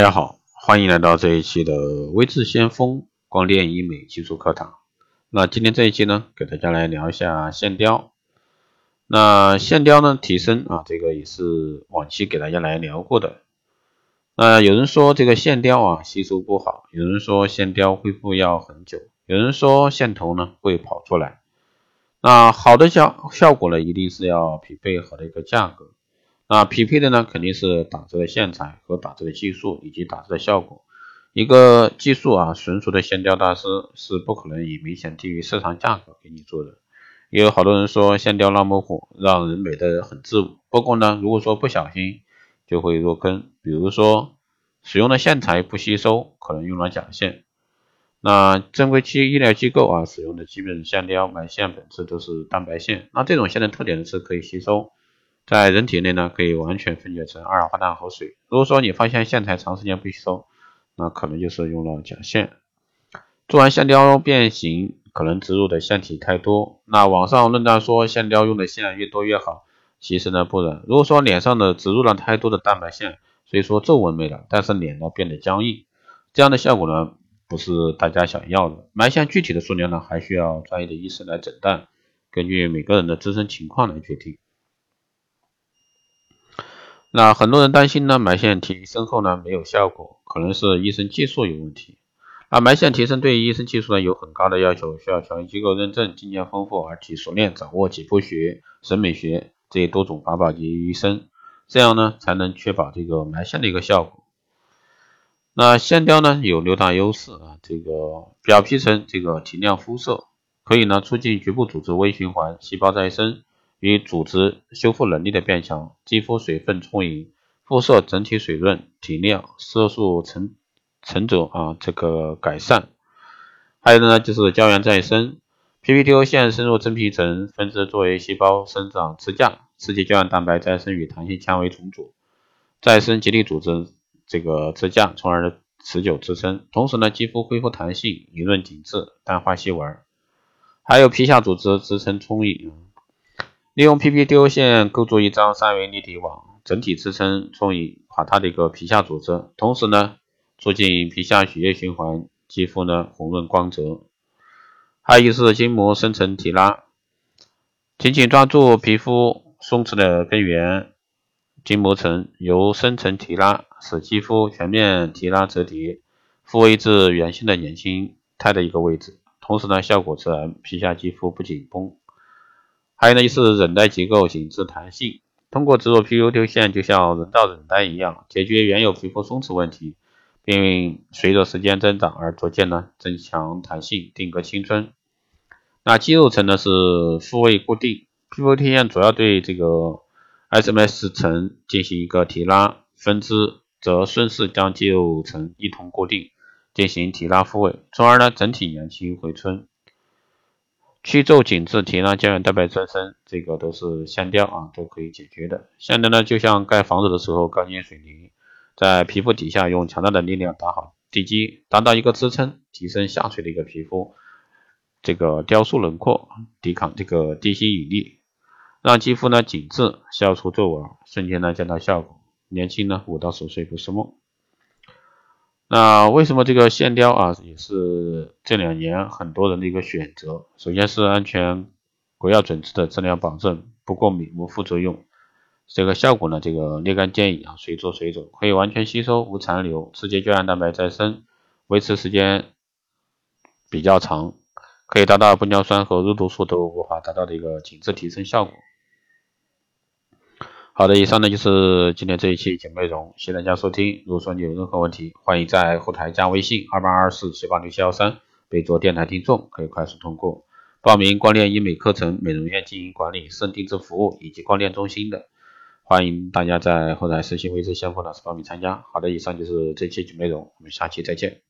大家好，欢迎来到这一期的微智先锋光电医美技术课堂。那今天这一期呢，给大家来聊一下线雕。那线雕呢提升啊，这个也是往期给大家来聊过的。那有人说这个线雕啊吸收不好，有人说线雕恢复要很久，有人说线头呢会跑出来。那好的效效果呢，一定是要匹配好的一个价格。那匹配的呢，肯定是打折的线材和打折的技术以及打折的效果。一个技术啊纯熟的线雕大师是不可能以明显低于市场价格给你做的。也有好多人说线雕那么火，让人美的很自如。不过呢，如果说不小心就会入坑，比如说使用的线材不吸收，可能用了假线。那正规期医疗机构啊使用的基本线雕埋线本质都是蛋白线，那这种线的特点是可以吸收。在人体内呢，可以完全分解成二氧化碳和水。如果说你发现线材长时间不吸收，那可能就是用了假线。做完线雕变形，可能植入的线体太多。那网上论断说线雕用的线越多越好，其实呢不然。如果说脸上的植入了太多的蛋白线，所以说皱纹没了，但是脸呢变得僵硬，这样的效果呢不是大家想要的。埋线具体的数量呢，还需要专业的医生来诊断，根据每个人的自身情况来决定。那很多人担心呢，埋线提升后呢没有效果，可能是医生技术有问题。那埋线提升对医生技术呢有很高的要求，需要权威机构认证，经验丰富而且熟练掌握解剖学、审美学这多种法宝及医生，这样呢才能确保这个埋线的一个效果。那线雕呢有六大优势啊，这个表皮层这个提亮肤色，可以呢促进局部组织微循环、细胞再生。与组织修复能力的变强，肌肤水分充盈，肤色整体水润提亮，色素沉沉着啊，这个改善。还有呢，就是胶原再生，PPTO 线深入真皮层，分支作为细胞生长支架，刺激胶原蛋白再生与弹性纤维重组，再生结缔组织这个支架，从而持久支撑。同时呢，肌肤恢复弹性，莹润紧致，淡化细纹。还有皮下组织支撑充盈。利用 PPDO 线构筑一张三维立体网，整体支撑充盈垮塌的一个皮下组织，同时呢，促进皮下血液循环，肌肤呢红润光泽。还有就是筋膜深层提拉，紧紧抓住皮肤松弛的根源筋膜层，由深层提拉，使肌肤全面提拉折叠，复位至原先的年轻态的一个位置，同时呢，效果自然，皮下肌肤不紧绷。还有呢，就是韧带结构紧致弹性，通过植入 PU 线，就像人造韧带一样，解决原有皮肤松弛问题，并随着时间增长而逐渐呢增强弹性，定格青春。那肌肉层呢是复位固定，PU 线主要对这个 SMS 层进行一个提拉，分支则顺势将肌肉层一同固定，进行提拉复位，从而呢整体年轻回春。去皱紧致、提拉胶原蛋白增生，这个都是线雕啊，都可以解决的。线雕呢，就像盖房子的时候，钢筋水泥在皮肤底下用强大的力量打好地基，达到一个支撑，提升下垂的一个皮肤，这个雕塑轮廓，抵抗这个地心引力，让肌肤呢紧致，消除皱纹，瞬间呢见到效果，年轻呢五到十岁不是梦。那为什么这个线雕啊也是这两年很多人的一个选择？首先是安全、国药准字的质量保证，不过敏、无副作用。这个效果呢，这个立竿见影啊，随做随走，可以完全吸收，无残留，刺激胶原蛋白再生，维持时间比较长，可以达到玻尿酸和肉毒素都无法达到的一个紧致提升效果。好的，以上呢就是今天这一期节目内容，谢谢大家收听。如果说你有任何问题，欢迎在后台加微信二八二四七八六七幺三，备注电台听众，可以快速通过报名光电医美课程、美容院经营管理、肾定制服务以及光电中心的，欢迎大家在后台私信微信先锋老师报名参加。好的，以上就是这期节目内容，我们下期再见。